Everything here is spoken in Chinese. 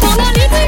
朋友，你最。